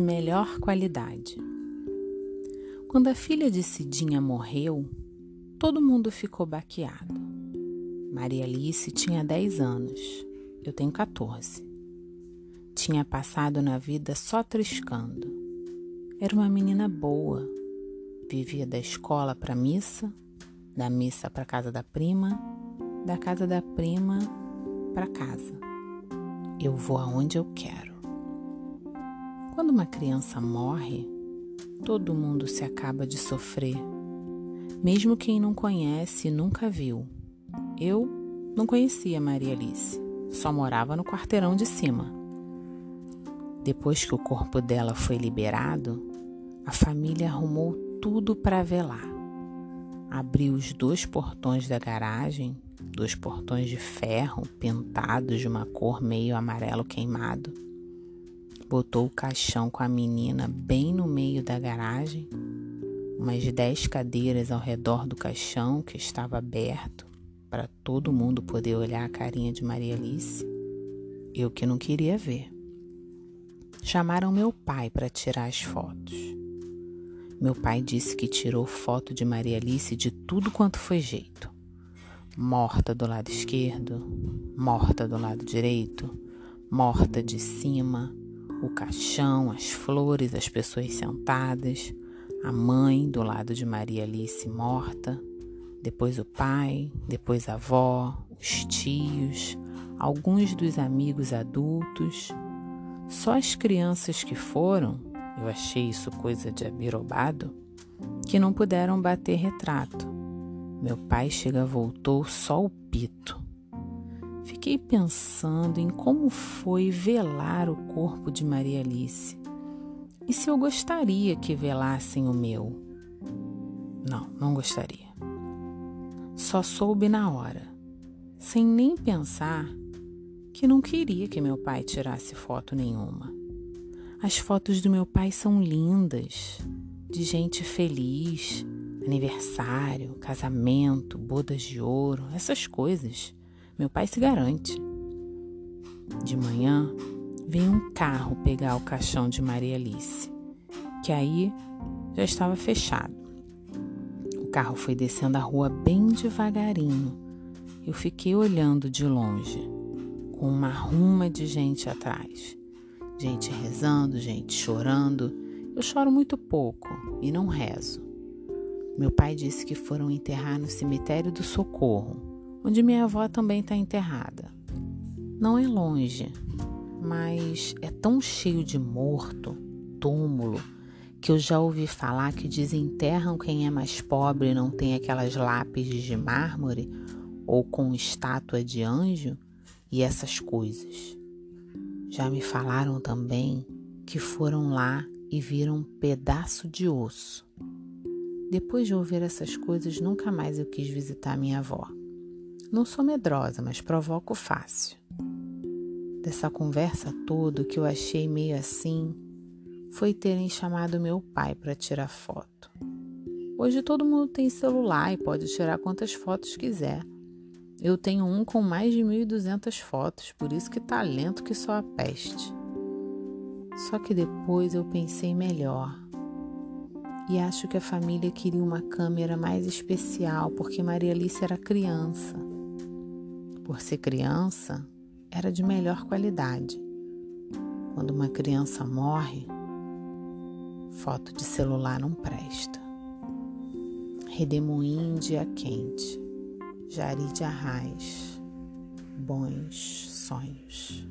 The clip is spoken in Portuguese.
melhor qualidade. Quando a filha de Cidinha morreu, todo mundo ficou baqueado. Maria Alice tinha 10 anos, eu tenho 14. Tinha passado na vida só triscando. Era uma menina boa, vivia da escola para missa, da missa para casa da prima, da casa da prima para casa. Eu vou aonde eu quero. Quando uma criança morre, todo mundo se acaba de sofrer, mesmo quem não conhece e nunca viu. Eu não conhecia Maria Alice, só morava no quarteirão de cima. Depois que o corpo dela foi liberado, a família arrumou tudo para velar. Abriu os dois portões da garagem, dois portões de ferro pintados de uma cor meio amarelo queimado botou o caixão com a menina bem no meio da garagem, umas dez cadeiras ao redor do caixão que estava aberto para todo mundo poder olhar a carinha de Maria Alice. Eu que não queria ver. Chamaram meu pai para tirar as fotos. Meu pai disse que tirou foto de Maria Alice de tudo quanto foi jeito. Morta do lado esquerdo, morta do lado direito, morta de cima, o caixão, as flores, as pessoas sentadas, a mãe do lado de Maria Alice morta, depois o pai, depois a avó, os tios, alguns dos amigos adultos. Só as crianças que foram, eu achei isso coisa de abirobado, que não puderam bater retrato. Meu pai chega voltou só o pito. Fiquei pensando em como foi velar o corpo de Maria Alice e se eu gostaria que velassem o meu. Não, não gostaria. Só soube na hora, sem nem pensar, que não queria que meu pai tirasse foto nenhuma. As fotos do meu pai são lindas, de gente feliz, aniversário, casamento, bodas de ouro, essas coisas. Meu pai se garante. De manhã, veio um carro pegar o caixão de Maria Alice, que aí já estava fechado. O carro foi descendo a rua bem devagarinho. Eu fiquei olhando de longe, com uma ruma de gente atrás. Gente rezando, gente chorando. Eu choro muito pouco e não rezo. Meu pai disse que foram enterrar no cemitério do Socorro, onde minha avó também está enterrada. Não é longe, mas é tão cheio de morto, túmulo, que eu já ouvi falar que desenterram quem é mais pobre e não tem aquelas lápides de mármore ou com estátua de anjo e essas coisas. Já me falaram também que foram lá e viram um pedaço de osso. Depois de ouvir essas coisas, nunca mais eu quis visitar minha avó. Não sou medrosa, mas provoco fácil. Dessa conversa toda, o que eu achei meio assim foi terem chamado meu pai para tirar foto. Hoje todo mundo tem celular e pode tirar quantas fotos quiser. Eu tenho um com mais de 1.200 fotos, por isso que talento que só a peste. Só que depois eu pensei melhor. E acho que a família queria uma câmera mais especial porque Maria Alice era criança por ser criança, era de melhor qualidade. Quando uma criança morre, foto de celular não presta. Redemoinho dia quente, Jari de Arraiz, bons sonhos.